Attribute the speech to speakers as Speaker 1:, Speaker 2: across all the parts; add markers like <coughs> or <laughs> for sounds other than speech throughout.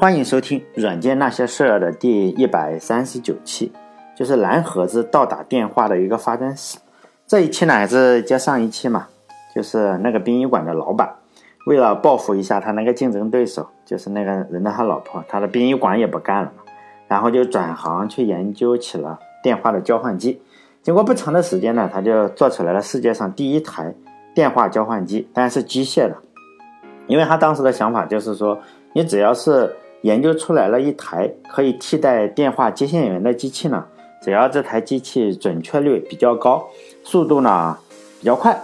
Speaker 1: 欢迎收听《软件那些事儿》的第一百三十九期，就是蓝盒子倒打电话的一个发展史。这一期呢还是接上一期嘛，就是那个殡仪馆的老板，为了报复一下他那个竞争对手，就是那个人的他老婆，他的殡仪馆也不干了嘛，然后就转行去研究起了电话的交换机。经过不长的时间呢，他就做出来了世界上第一台电话交换机，但是机械的，因为他当时的想法就是说，你只要是研究出来了一台可以替代电话接线员的机器呢，只要这台机器准确率比较高，速度呢比较快，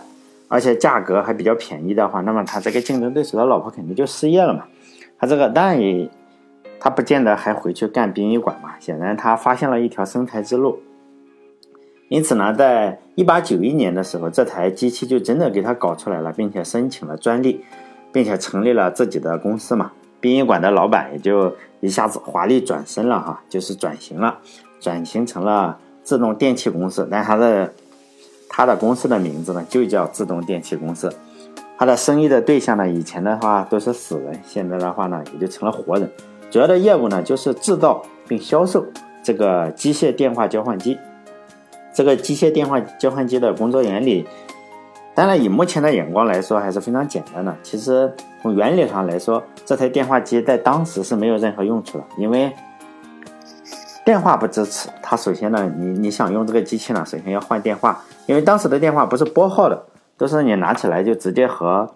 Speaker 1: 而且价格还比较便宜的话，那么他这个竞争对手的老婆肯定就失业了嘛。他这个当然也，他不见得还回去干殡仪馆嘛。显然他发现了一条生财之路。因此呢，在一八九一年的时候，这台机器就真的给他搞出来了，并且申请了专利，并且成立了自己的公司嘛。殡仪馆的老板也就一下子华丽转身了哈，就是转型了，转型成了自动电器公司。但他的他的公司的名字呢，就叫自动电器公司。他的生意的对象呢，以前的话都是死人，现在的话呢，也就成了活人。主要的业务呢，就是制造并销售这个机械电话交换机。这个机械电话交换机的工作原理，当然以目前的眼光来说还是非常简单的。其实从原理上来说，这台电话机在当时是没有任何用处的，因为电话不支持。它首先呢，你你想用这个机器呢，首先要换电话，因为当时的电话不是拨号的，都是你拿起来就直接和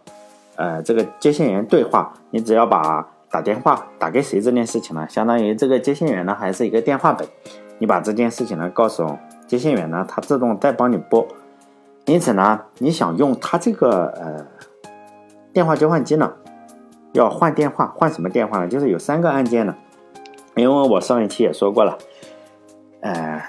Speaker 1: 呃这个接线员对话。你只要把打电话打给谁这件事情呢，相当于这个接线员呢还是一个电话本，你把这件事情呢告诉。接线员呢，它自动再帮你拨，因此呢，你想用它这个呃电话交换机呢，要换电话，换什么电话呢？就是有三个按键呢，因为我上一期也说过了，呃，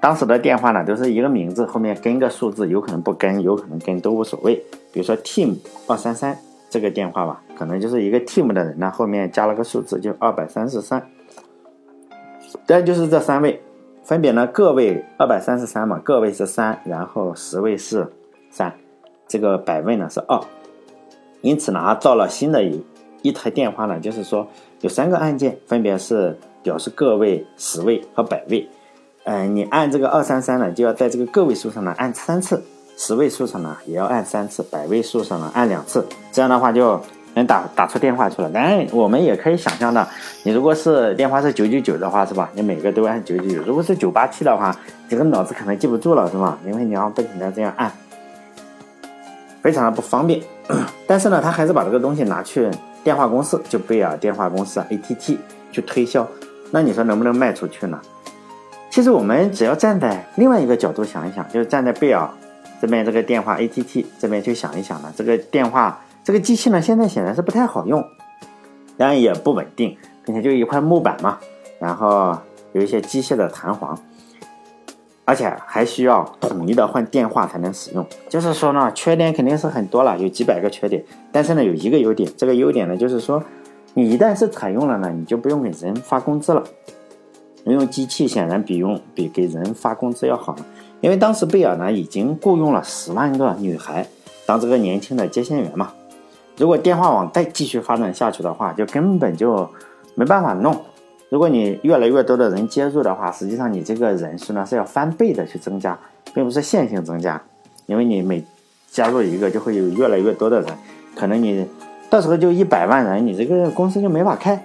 Speaker 1: 当时的电话呢都是一个名字后面跟个数字，有可能不跟，有可能跟都无所谓。比如说 team 二三三这个电话吧，可能就是一个 team 的人呢后面加了个数字，就二百三十三，但就是这三位。分别呢，个位二百三十三嘛，个位是三，然后十位是三，这个百位呢是二，因此呢，造了新的一一台电话呢，就是说有三个按键，分别是表示个位、十位和百位。嗯，你按这个二三三呢，就要在这个个位数上呢按三次，十位数上呢也要按三次，百位数上呢按两次，这样的话就。能打打出电话出来，当然我们也可以想象的，你如果是电话是九九九的话，是吧？你每个都按九九九。如果是九八七的话，这个脑子可能记不住了，是吧？因为你要不停的这样按，非常的不方便。但是呢，他还是把这个东西拿去电话公司，就贝尔电话公司 ATT 去推销。那你说能不能卖出去呢？其实我们只要站在另外一个角度想一想，就是站在贝尔这边这个电话 ATT 这边去想一想呢，这个电话。这个机器呢，现在显然是不太好用，当然也不稳定，并且就一块木板嘛，然后有一些机械的弹簧，而且还需要统一的换电话才能使用。就是说呢，缺点肯定是很多了，有几百个缺点。但是呢，有一个优点，这个优点呢，就是说，你一旦是采用了呢，你就不用给人发工资了。用机器显然比用比给人发工资要好，因为当时贝尔呢已经雇佣了十万个女孩当这个年轻的接线员嘛。如果电话网再继续发展下去的话，就根本就没办法弄。如果你越来越多的人接入的话，实际上你这个人数呢是要翻倍的去增加，并不是线性增加。因为你每加入一个，就会有越来越多的人，可能你到时候就一百万人，你这个公司就没法开。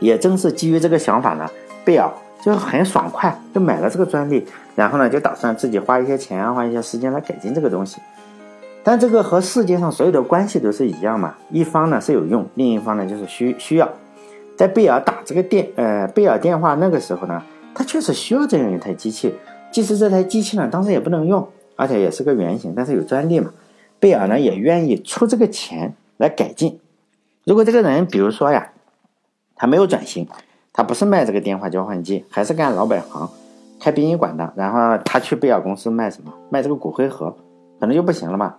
Speaker 1: 也正是基于这个想法呢，贝尔就很爽快就买了这个专利，然后呢就打算自己花一些钱啊，花一些时间来改进这个东西。但这个和世界上所有的关系都是一样嘛，一方呢是有用，另一方呢就是需需要。在贝尔打这个电，呃，贝尔电话那个时候呢，他确实需要这样一台机器。即使这台机器呢，当时也不能用，而且也是个原型，但是有专利嘛，贝尔呢也愿意出这个钱来改进。如果这个人，比如说呀，他没有转型，他不是卖这个电话交换机，还是干老本行，开殡仪馆的，然后他去贝尔公司卖什么？卖这个骨灰盒，可能就不行了嘛。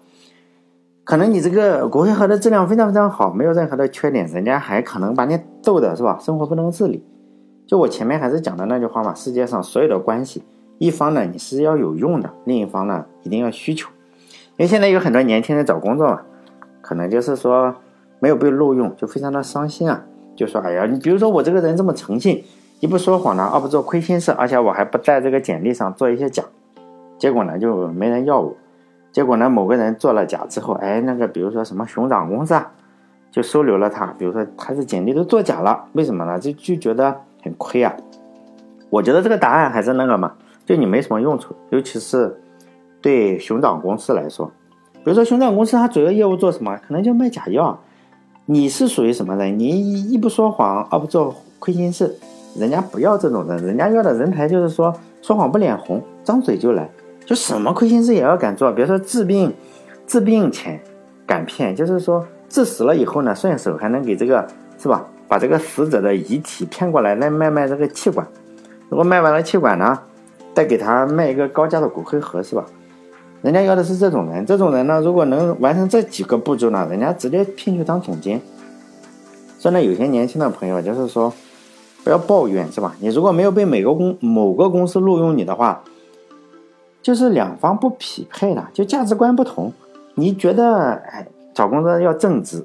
Speaker 1: 可能你这个骨灰盒的质量非常非常好，没有任何的缺点，人家还可能把你逗的是吧？生活不能自理。就我前面还是讲的那句话嘛，世界上所有的关系，一方呢你是要有用的，另一方呢一定要需求。因为现在有很多年轻人找工作嘛，可能就是说没有被录用，就非常的伤心啊。就说：“哎呀，你比如说我这个人这么诚信，一不说谎呢，二不做亏心事，而且我还不在这个简历上做一些假，结果呢就没人要我。结果呢某个人做了假之后，哎，那个比如说什么熊掌公司啊，就收留了他。比如说他的简历都做假了，为什么呢？就就觉得很亏啊。我觉得这个答案还是那个嘛，就你没什么用处，尤其是对熊掌公司来说。比如说熊掌公司，它主要业务做什么？可能就卖假药。你是属于什么人？你一不说谎，二不做亏心事，人家不要这种人，人家要的人才就是说说谎不脸红，张嘴就来，就什么亏心事也要敢做。比如说治病，治病钱敢骗，就是说治死了以后呢，顺手还能给这个是吧？把这个死者的遗体骗过来，来卖卖这个气管。如果卖完了气管呢，再给他卖一个高价的骨灰盒，是吧？人家要的是这种人，这种人呢，如果能完成这几个步骤呢，人家直接聘去当总监。所以呢，有些年轻的朋友就是说，不要抱怨，是吧？你如果没有被每个公某个公司录用你的话，就是两方不匹配了，就价值观不同。你觉得，哎，找工作要正直，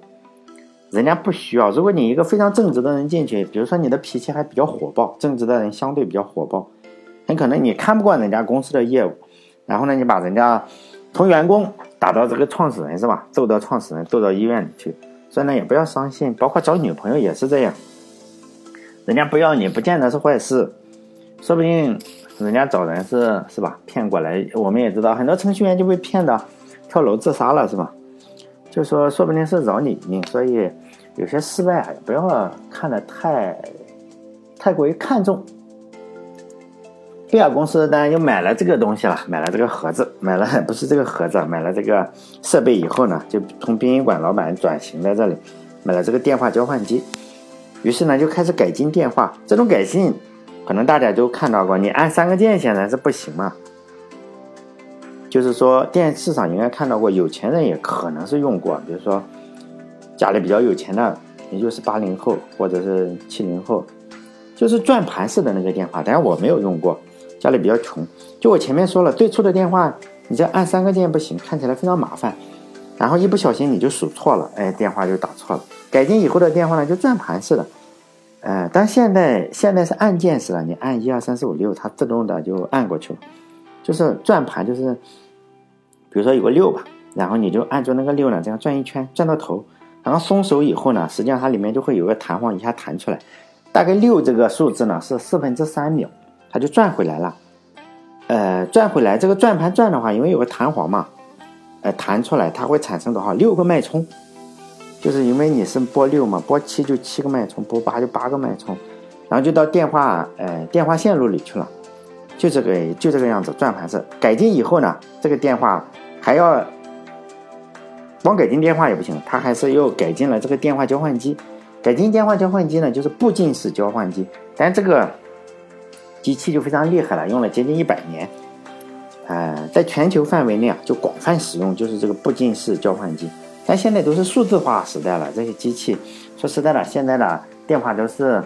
Speaker 1: 人家不需要。如果你一个非常正直的人进去，比如说你的脾气还比较火爆，正直的人相对比较火爆，很可能你看不惯人家公司的业务。然后呢，你把人家从员工打到这个创始人是吧？揍到创始人，揍到医院里去。所以呢，也不要伤心。包括找女朋友也是这样，人家不要你不见得是坏事，说不定人家找人是是吧？骗过来。我们也知道很多程序员就被骗的跳楼自杀了是吧？就说说不定是饶你命。所以有些失败啊，不要看得太太过于看重。贝尔公司当然就买了这个东西了，买了这个盒子，买了不是这个盒子，买了这个设备以后呢，就从殡仪馆老板转型在这里，买了这个电话交换机，于是呢就开始改进电话。这种改进，可能大家都看到过，你按三个键显然是不行嘛。就是说电视上应该看到过，有钱人也可能是用过，比如说家里比较有钱的，也就是八零后或者是七零后，就是转盘式的那个电话，但是我没有用过。家里比较穷，就我前面说了，最初的电话你这按三个键不行，看起来非常麻烦，然后一不小心你就数错了，哎，电话就打错了。改进以后的电话呢，就转盘式的，呃，但现在现在是按键式的，你按一二三四五六，它自动的就按过去了，就是转盘，就是比如说有个六吧，然后你就按住那个六呢，这样转一圈，转到头，然后松手以后呢，实际上它里面就会有个弹簧一下弹出来，大概六这个数字呢是四分之三秒。它就转回来了，呃，转回来这个转盘转的话，因为有个弹簧嘛，呃，弹出来它会产生多少？六个脉冲，就是因为你是拨六嘛，拨七就七个脉冲，拨八就八个脉冲，然后就到电话呃电话线路里去了，就这个就这个样子转盘式。改进以后呢，这个电话还要光改进电话也不行，它还是又改进了这个电话交换机。改进电话交换机呢，就是步进式交换机，但这个。机器就非常厉害了，用了接近一百年，呃，在全球范围内啊，就广泛使用，就是这个步进式交换机。但现在都是数字化时代了，这些机器说实在的，现在的电话都是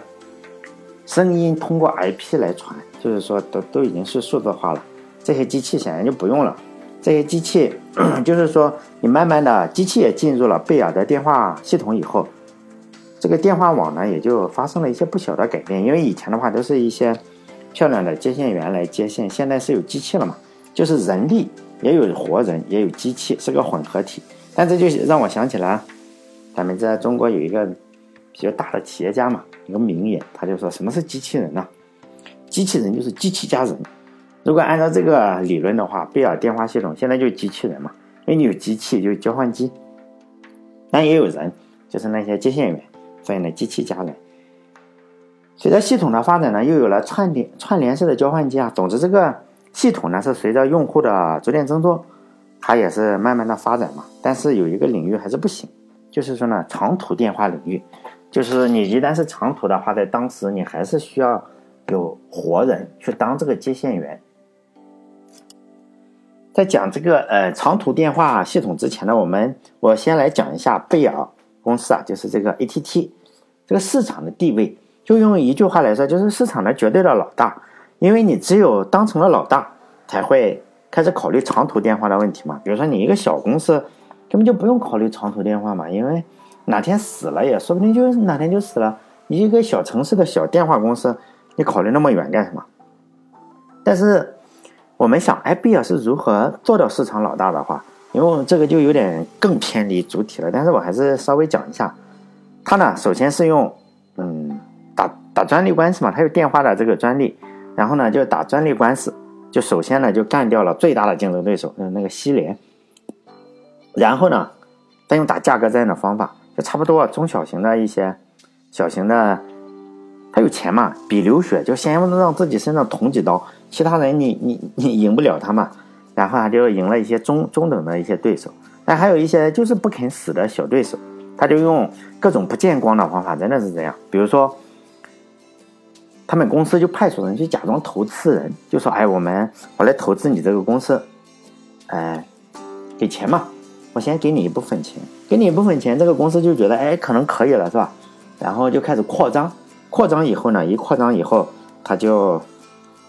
Speaker 1: 声音通过 IP 来传，就是说都都已经是数字化了。这些机器显然就不用了，这些机器 <coughs> 就是说你慢慢的机器也进入了贝尔的电话系统以后，这个电话网呢也就发生了一些不小的改变，因为以前的话都是一些。漂亮的接线员来接线，现在是有机器了嘛？就是人力也有活人，也有机器，是个混合体。但这就让我想起来，咱们在中国有一个比较大的企业家嘛，一个名言，他就说：“什么是机器人呢？机器人就是机器加人。如果按照这个理论的话，贝尔电话系统现在就是机器人嘛，因为你有机器，就是交换机，但也有人，就是那些接线员，所以呢，机器加人。”随着系统的发展呢，又有了串联串联式的交换机啊。总之，这个系统呢是随着用户的逐渐增多，它也是慢慢的发展嘛。但是有一个领域还是不行，就是说呢，长途电话领域，就是你一旦是长途的话，在当时你还是需要有活人去当这个接线员。在讲这个呃长途电话系统之前呢，我们我先来讲一下贝尔公司啊，就是这个 ATT 这个市场的地位。就用一句话来说，就是市场的绝对的老大，因为你只有当成了老大，才会开始考虑长途电话的问题嘛。比如说你一个小公司，根本就不用考虑长途电话嘛，因为哪天死了也说不定就哪天就死了，你一个小城市的小电话公司，你考虑那么远干什么？但是我们想，哎，贝尔是如何做到市场老大的话，因为这个就有点更偏离主体了。但是我还是稍微讲一下，他呢，首先是用嗯打打专利官司嘛，他有电话的这个专利，然后呢就打专利官司，就首先呢就干掉了最大的竞争对手，嗯，那个西联，然后呢再用打价格战的方法，就差不多中小型的一些。小型的，他有钱嘛，比流血，就先让自己身上捅几刀，其他人你你你赢不了他嘛，然后他就赢了一些中中等的一些对手，但还有一些就是不肯死的小对手，他就用各种不见光的方法，真的是这样，比如说，他们公司就派出人去假装投资人，就说，哎，我们我来投资你这个公司，哎，给钱嘛，我先给你一部分钱，给你一部分钱，这个公司就觉得，哎，可能可以了，是吧？然后就开始扩张，扩张以后呢，一扩张以后，他就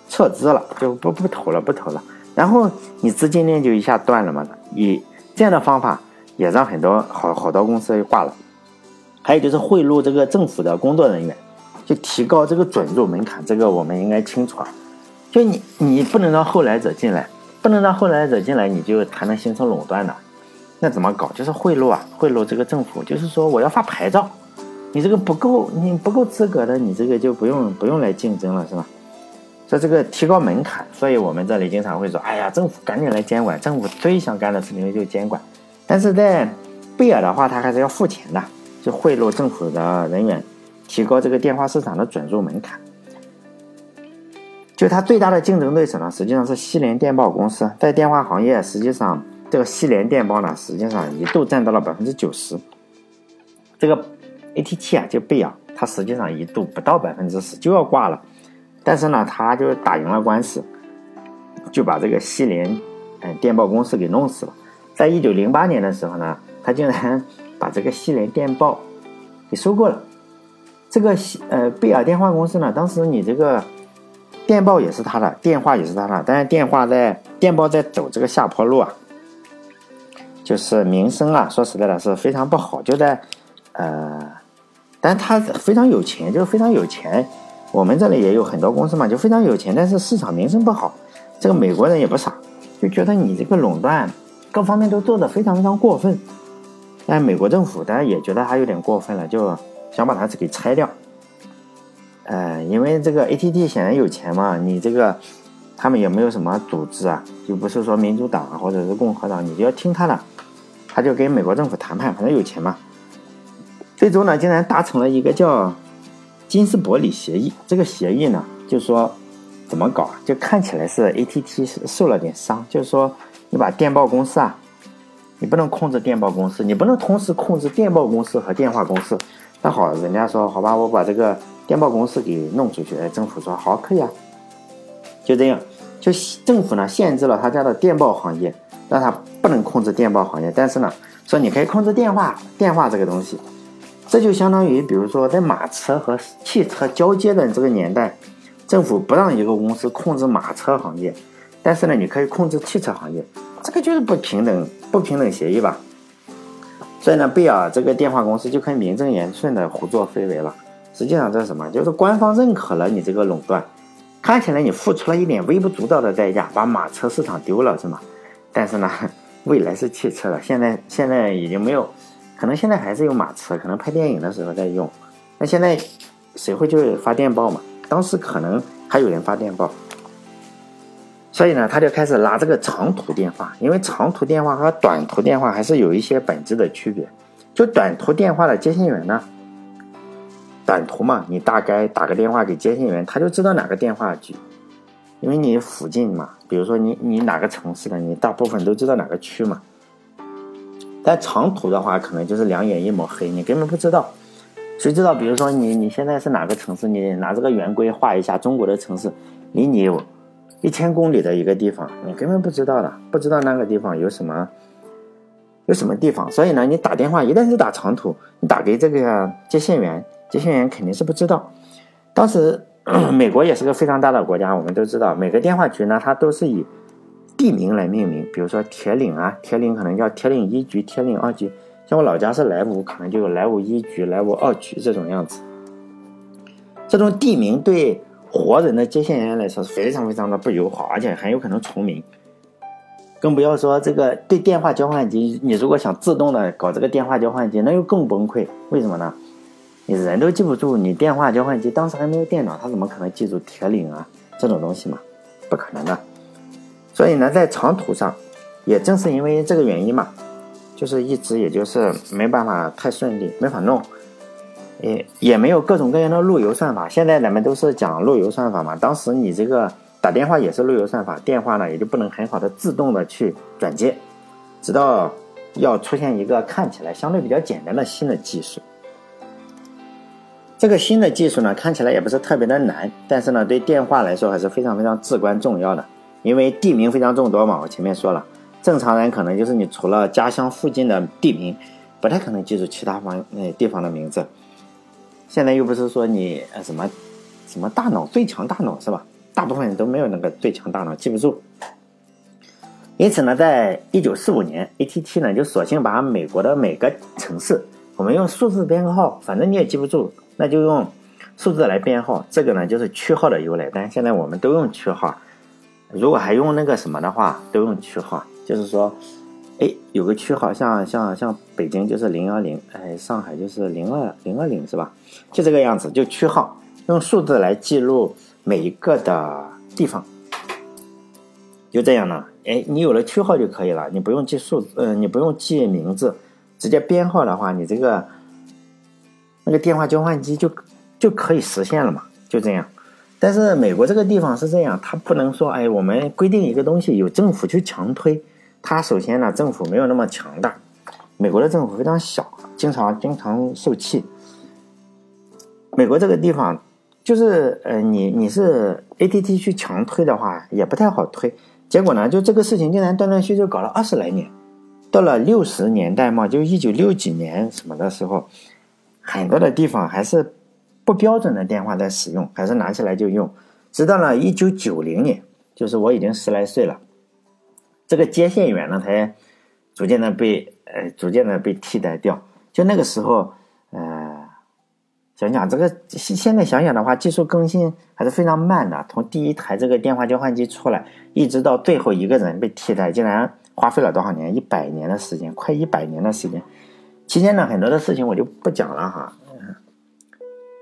Speaker 1: 撤资了，就不不投了，不投了。然后你资金链就一下断了嘛。以这样的方法也让很多好好多公司挂了。还有就是贿赂这个政府的工作人员，就提高这个准入门槛，这个我们应该清楚啊。就你你不能让后来者进来，不能让后来者进来，你就才能形成垄断的。那怎么搞？就是贿赂啊，贿赂这个政府，就是说我要发牌照。你这个不够，你不够资格的，你这个就不用不用来竞争了，是吧？说这个提高门槛，所以我们这里经常会说，哎呀，政府赶紧来监管，政府最想干的事情就是监管。但是在贝尔的话，他还是要付钱的，就贿赂政府的人员，提高这个电话市场的准入门槛。就他最大的竞争对手呢，实际上是西联电报公司，在电话行业，实际上这个西联电报呢，实际上一度占到了百分之九十，这个。AT&T 啊，就贝尔，它实际上一度不到百分之十就要挂了，但是呢，他就打赢了官司，就把这个西联，嗯，电报公司给弄死了。在一九零八年的时候呢，他竟然把这个西联电报给收购了。这个呃贝尔电话公司呢，当时你这个电报也是他的，电话也是他的，但是电话在电报在走这个下坡路啊，就是名声啊，说实在的是非常不好，就在呃。但他非常有钱，就是非常有钱。我们这里也有很多公司嘛，就非常有钱，但是市场名声不好。这个美国人也不傻，就觉得你这个垄断各方面都做得非常非常过分。但美国政府当然也觉得他有点过分了，就想把它给拆掉。呃，因为这个 AT&T 显然有钱嘛，你这个他们也没有什么组织啊，就不是说民主党啊或者是共和党，你就要听他的。他就跟美国政府谈判，反正有钱嘛。最终呢，竟然达成了一个叫金斯伯里协议。这个协议呢，就是说怎么搞？就看起来是 AT&T 受了点伤，就是说你把电报公司啊，你不能控制电报公司，你不能同时控制电报公司和电话公司。那好，人家说好吧，我把这个电报公司给弄出去。哎，政府说好，可以啊。就这样，就政府呢限制了他家的电报行业，让他不能控制电报行业。但是呢，说你可以控制电话，电话这个东西。这就相当于，比如说在马车和汽车交接的这个年代，政府不让一个公司控制马车行业，但是呢，你可以控制汽车行业，这个就是不平等不平等协议吧？所以呢，贝尔这个电话公司就可以名正言顺的胡作非为了。实际上这是什么？就是官方认可了你这个垄断，看起来你付出了一点微不足道的代价，把马车市场丢了是吗？但是呢，<laughs> 未来是汽车了，现在现在已经没有。可能现在还是有马车，可能拍电影的时候在用。那现在谁会去发电报嘛？当时可能还有人发电报，所以呢，他就开始拉这个长途电话，因为长途电话和短途电话还是有一些本质的区别。就短途电话的接线员呢，短途嘛，你大概打个电话给接线员，他就知道哪个电话局，因为你附近嘛，比如说你你哪个城市的，你大部分都知道哪个区嘛。但长途的话，可能就是两眼一抹黑，你根本不知道。谁知道？比如说你你现在是哪个城市？你拿这个圆规画一下中国的城市，离你有一千公里的一个地方，你根本不知道的，不知道那个地方有什么有什么地方。所以呢，你打电话一旦是打长途，你打给这个接线员，接线员肯定是不知道。当时 <clears throat> 美国也是个非常大的国家，我们都知道，每个电话局呢，它都是以。地名来命名，比如说铁岭啊，铁岭可能叫铁岭一局、铁岭二局。像我老家是莱芜，可能就有莱芜一局、莱芜二局这种样子。这种地名对活人的接线员来说是非常非常的不友好，而且很有可能重名。更不要说这个对电话交换机，你如果想自动的搞这个电话交换机，那又更崩溃。为什么呢？你人都记不住，你电话交换机当时还没有电脑，他怎么可能记住铁岭啊这种东西嘛？不可能的。所以呢，在长途上，也正是因为这个原因嘛，就是一直也就是没办法太顺利，没法弄，也也没有各种各样的路由算法。现在咱们都是讲路由算法嘛，当时你这个打电话也是路由算法，电话呢也就不能很好的自动的去转接，直到要出现一个看起来相对比较简单的新的技术。这个新的技术呢，看起来也不是特别的难，但是呢，对电话来说还是非常非常至关重要的。因为地名非常众多嘛，我前面说了，正常人可能就是你除了家乡附近的地名，不太可能记住其他方呃地方的名字。现在又不是说你呃什么什么大脑最强大脑是吧？大部分人都没有那个最强大脑，记不住。因此呢，在一九四五年，ATT 呢就索性把美国的每个城市，我们用数字编号，反正你也记不住，那就用数字来编号。这个呢就是区号的由来，但现在我们都用区号。如果还用那个什么的话，都用区号，就是说，有个区号，像像像北京就是零幺零，哎，上海就是零二零二零，是吧？就这个样子，就区号，用数字来记录每一个的地方，就这样呢。哎，你有了区号就可以了，你不用记数，嗯，你不用记名字，直接编号的话，你这个那个电话交换机就就可以实现了嘛，就这样。但是美国这个地方是这样，它不能说，哎，我们规定一个东西有政府去强推。它首先呢，政府没有那么强大，美国的政府非常小，经常经常受气。美国这个地方，就是呃，你你是 ATT 去强推的话，也不太好推。结果呢，就这个事情竟然断断续续搞了二十来年，到了六十年代嘛，就一九六几年什么的时候，很多的地方还是。不标准的电话在使用，还是拿起来就用。直到了一九九零年，就是我已经十来岁了，这个接线员呢才逐渐的被呃逐渐的被替代掉。就那个时候，呃，想想这个现在想想的话，技术更新还是非常慢的。从第一台这个电话交换机出来，一直到最后一个人被替代，竟然花费了多少年？一百年的时间，快一百年的时间。期间呢，很多的事情我就不讲了哈。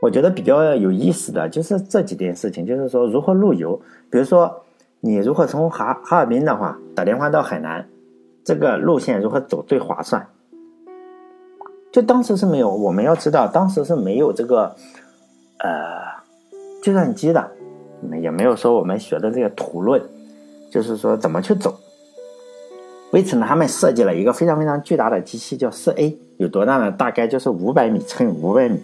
Speaker 1: 我觉得比较有意思的就是这几件事情，就是说如何路由。比如说，你如果从哈哈尔滨的话打电话到海南，这个路线如何走最划算？就当时是没有，我们要知道当时是没有这个呃计算机的，也没有说我们学的这个图论，就是说怎么去走。为此呢，他们设计了一个非常非常巨大的机器，叫四 A，有多大呢？大概就是五百米乘以五百米。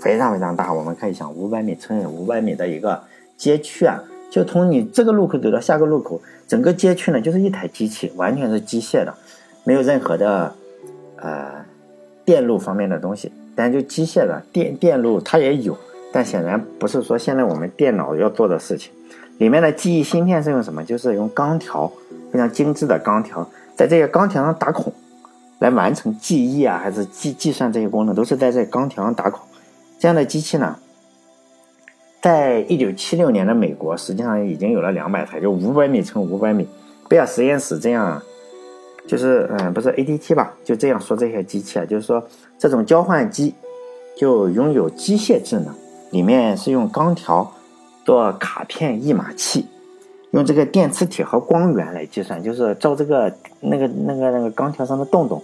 Speaker 1: 非常非常大，我们可以想五百米乘以五百米的一个街区啊，就从你这个路口走到下个路口，整个街区呢就是一台机器，完全是机械的，没有任何的呃电路方面的东西，但就机械的电电路它也有，但显然不是说现在我们电脑要做的事情。里面的记忆芯片是用什么？就是用钢条，非常精致的钢条，在这些钢条上打孔来完成记忆啊，还是计计算这些功能，都是在这钢条上打孔。这样的机器呢，在一九七六年的美国，实际上已经有了两百台，就五百米乘五百米。贝尔实验室这样，就是嗯，不是 ATT 吧？就这样说这些机器啊，就是说这种交换机就拥有机械智能，里面是用钢条做卡片译码器，用这个电磁铁和光源来计算，就是照这个那个那个那个钢条上的洞洞，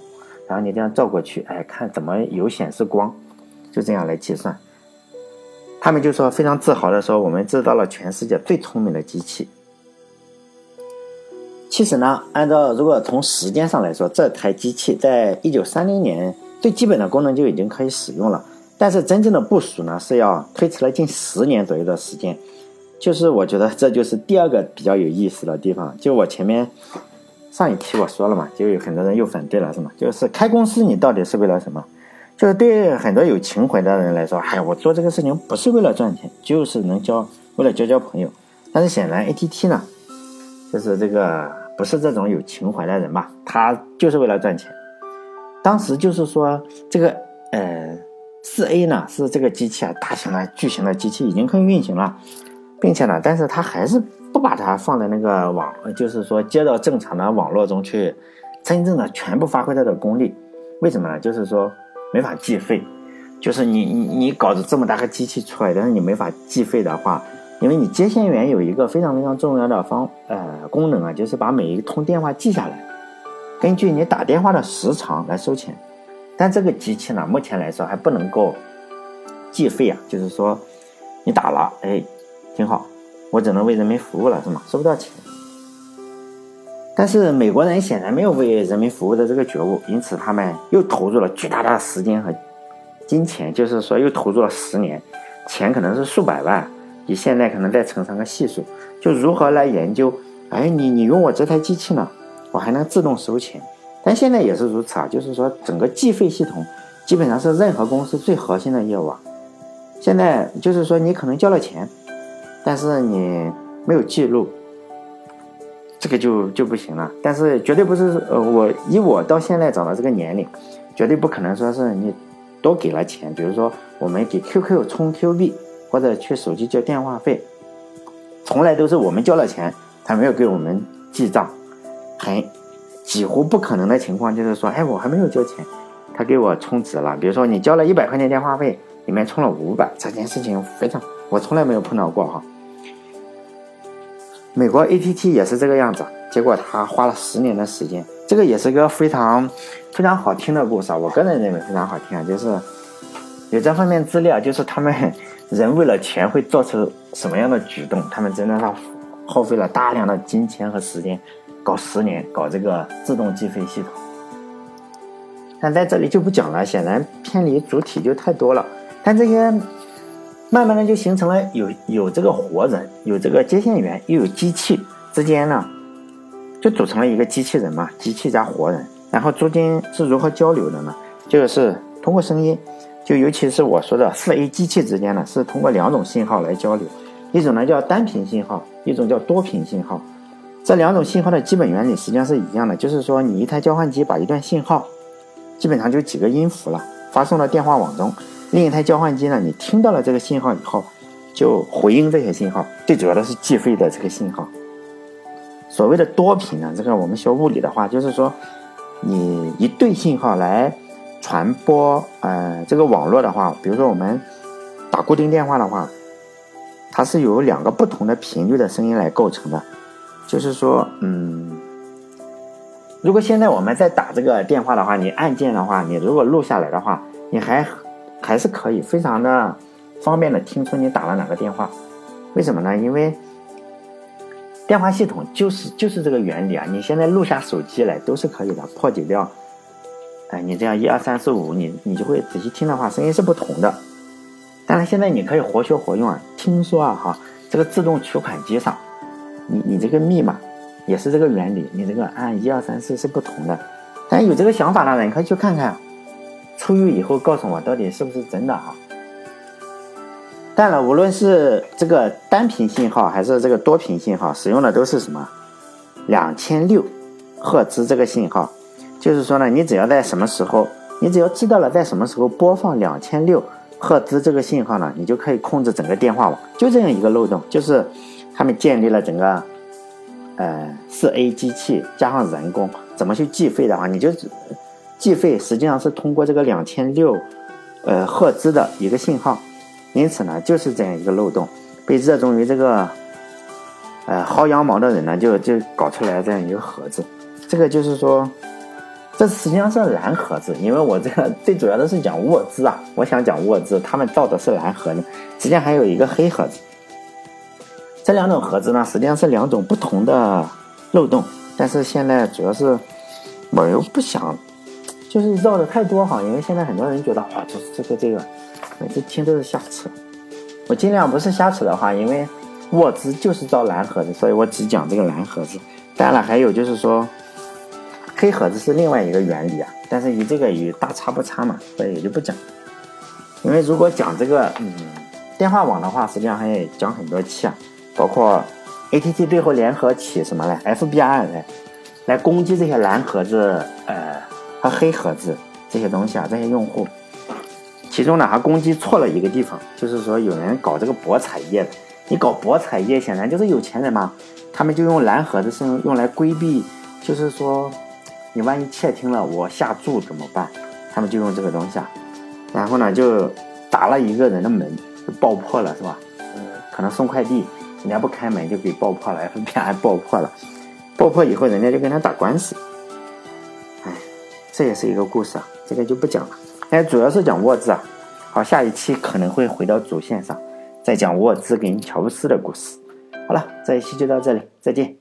Speaker 1: 然后你这样照过去，哎，看怎么有显示光。就这样来计算，他们就说非常自豪的说，我们制造了全世界最聪明的机器。其实呢，按照如果从时间上来说，这台机器在一九三零年最基本的功能就已经可以使用了，但是真正的部署呢是要推迟了近十年左右的时间。就是我觉得这就是第二个比较有意思的地方。就我前面上一期我说了嘛，就有很多人又反对了，是吗？就是开公司你到底是为了什么？就是对很多有情怀的人来说，哎，我做这个事情不是为了赚钱，就是能交，为了交交朋友。但是显然，ATT 呢，就是这个不是这种有情怀的人吧？他就是为了赚钱。当时就是说，这个呃四 A 呢是这个机器啊，大型的巨型的机器已经可以运行了，并且呢，但是它还是不把它放在那个网，就是说接到正常的网络中去，真正的全部发挥它的功力。为什么呢？就是说没法计费，就是你你你搞着这么大个机器出来，但是你没法计费的话，因为你接线员有一个非常非常重要的方呃功能啊，就是把每一通电话记下来，根据你打电话的时长来收钱。但这个机器呢，目前来说还不能够计费啊，就是说你打了，哎，挺好，我只能为人民服务了，是吗？收不到钱。但是美国人显然没有为人民服务的这个觉悟，因此他们又投入了巨大的时间和金钱，就是说又投入了十年，钱可能是数百万，你现在可能再乘上个系数，就如何来研究，哎，你你用我这台机器呢，我还能自动收钱。但现在也是如此啊，就是说整个计费系统基本上是任何公司最核心的业务啊。现在就是说你可能交了钱，但是你没有记录，个就就不行了。但是绝对不是呃，我以我到现在长到这个年龄，绝对不可能说是你多给了钱，比如说我们给 QQ 充 Q 币或者去手机交电话费，从来都是我们交了钱，他没有给我们记账，很。几乎不可能的情况就是说，哎，我还没有交钱，他给我充值了。比如说，你交了一百块钱电话费，里面充了五百，这件事情非常，我从来没有碰到过哈。美国 ATT 也是这个样子，结果他花了十年的时间。这个也是个非常非常好听的故事啊，我个人认为非常好听啊，就是有这方面资料，就是他们人为了钱会做出什么样的举动，他们真的是耗费了大量的金钱和时间。搞十年搞这个自动计费系统，但在这里就不讲了，显然偏离主体就太多了。但这些慢慢的就形成了有有这个活人，有这个接线员，又有机器之间呢，就组成了一个机器人嘛，机器加活人。然后中间是如何交流的呢？就是通过声音，就尤其是我说的四 A 机器之间呢，是通过两种信号来交流，一种呢叫单频信号，一种叫多频信号。这两种信号的基本原理实际上是一样的，就是说你一台交换机把一段信号，基本上就几个音符了，发送到电话网中，另一台交换机呢，你听到了这个信号以后，就回应这些信号，最主要的是计费的这个信号。所谓的多频呢，这个我们学物理的话，就是说你一对信号来传播，呃，这个网络的话，比如说我们打固定电话的话，它是由两个不同的频率的声音来构成的。就是说，嗯，如果现在我们在打这个电话的话，你按键的话，你如果录下来的话，你还还是可以非常的方便的听出你打了哪个电话。为什么呢？因为电话系统就是 <laughs> 就是这个原理啊。你现在录下手机来都是可以的，破解掉。哎，你这样一二三四五，你你就会仔细听的话，声音是不同的。当然，现在你可以活学活用啊。听说啊，哈，这个自动取款机上。你你这个密码也是这个原理，你这个按一二三四是不同的，但有这个想法的人可以去看看，出狱以后告诉我到底是不是真的啊？但了，无论是这个单频信号还是这个多频信号，使用的都是什么？两千六赫兹这个信号，就是说呢，你只要在什么时候，你只要知道了在什么时候播放两千六赫兹这个信号呢，你就可以控制整个电话网，就这样一个漏洞，就是。他们建立了整个，呃，四 A 机器加上人工，怎么去计费的话，你就计费实际上是通过这个两千六，呃，赫兹的一个信号，因此呢，就是这样一个漏洞，被热衷于这个，呃，薅羊毛的人呢，就就搞出来这样一个盒子，这个就是说，这实际上是蓝盒子，因为我这个最主要的是讲沃兹啊，我想讲沃兹，他们造的是蓝盒子，实际上还有一个黑盒子。这两种盒子呢，实际上是两种不同的漏洞，但是现在主要是我又不想，就是绕的太多哈，因为现在很多人觉得啊，就是这个这个，每次听都是瞎扯。我尽量不是瞎扯的话，因为沃兹就是造蓝盒子，所以我只讲这个蓝盒子。当然了还有就是说，黑盒子是另外一个原理啊，但是与这个与大差不差嘛，所以也就不讲。因为如果讲这个嗯电话网的话，实际上还得讲很多期啊。包括 ATT 最后联合起什么来？FBI 来来攻击这些蓝盒子，呃和黑盒子这些东西啊，这些用户，其其中呢还攻击错了一个地方，就是说有人搞这个博彩业的，你搞博彩业显然就是有钱人嘛，他们就用蓝盒子是用来规避，就是说你万一窃听了我下注怎么办？他们就用这个东西啊，然后呢就打了一个人的门，就爆破了是吧？嗯，可能送快递，人家不开门就给爆破了，FBI 爆破了，爆破以后人家就跟他打官司。哎，这也是一个故事啊，这个就不讲了。哎，主要是讲沃兹啊。好，下一期可能会回到主线上，再讲沃兹跟乔布斯的故事。好了，这一期就到这里，再见。